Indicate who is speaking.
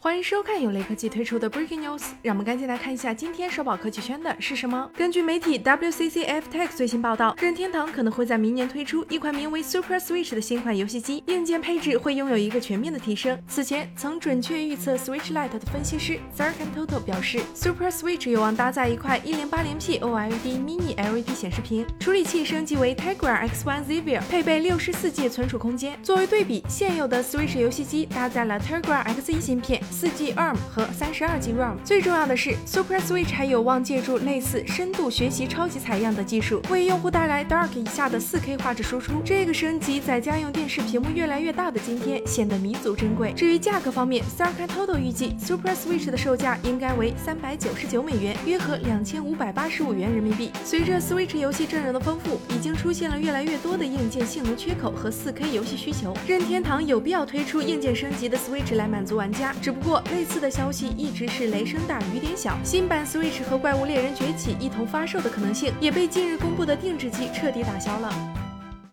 Speaker 1: 欢迎收看由雷科技推出的 Breaking News，让我们赶紧来看一下今天首保科技圈的是什么。根据媒体 WCCF Tech 最新报道，任天堂可能会在明年推出一款名为 Super Switch 的新款游戏机，硬件配置会拥有一个全面的提升。此前曾准确预测 Switch Lite 的分析师 z a r k a n Toto 表示，Super Switch 有望搭载一块 1080p OLED Mini LED 显示屏，处理器升级为 Tegra X1 Xavier，配备 64G 存储空间。作为对比，现有的 Switch 游戏机搭载了 Tegra X1 芯片。四 G ARM 和三十二 G RAM，最重要的是，Super Switch 还有望借助类似深度学习超级采样的技术，为用户带来 Dark 以下的四 K 画质输出。这个升级在家用电视屏幕越来越大的今天显得弥足珍贵。至于价格方面 s a r k a Total 预计 Super Switch 的售价应该为三百九十九美元，约合两千五百八十五元人民币。随着 Switch 游戏阵容的丰富，已经出现了越来越多的硬件性能缺口和四 K 游戏需求。任天堂有必要推出硬件升级的 Switch 来满足玩家，只不不过。类似的消息一直是雷声大雨点小，新版 Switch 和怪物猎人崛起一同发售的可能性也被近日公布的定制机彻底打消了。